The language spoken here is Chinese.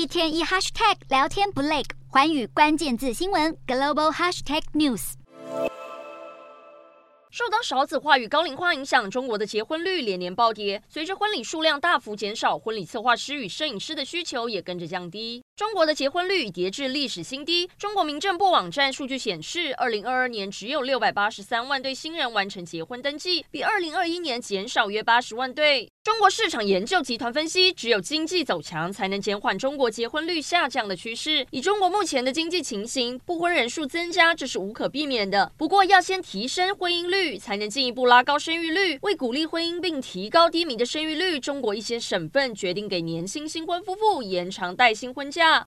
一天一 hashtag 聊天不累，寰宇关键字新闻 global hashtag news。受到少子化与高龄化影响，中国的结婚率连年暴跌。随着婚礼数量大幅减少，婚礼策划师与摄影师的需求也跟着降低。中国的结婚率跌至历史新低。中国民政部网站数据显示，二零二二年只有六百八十三万对新人完成结婚登记，比二零二一年减少约八十万对。中国市场研究集团分析，只有经济走强，才能减缓中国结婚率下降的趋势。以中国目前的经济情形，不婚人数增加，这是无可避免的。不过，要先提升婚姻率，才能进一步拉高生育率。为鼓励婚姻并提高低迷的生育率，中国一些省份决定给年轻新婚夫妇延长带薪婚假。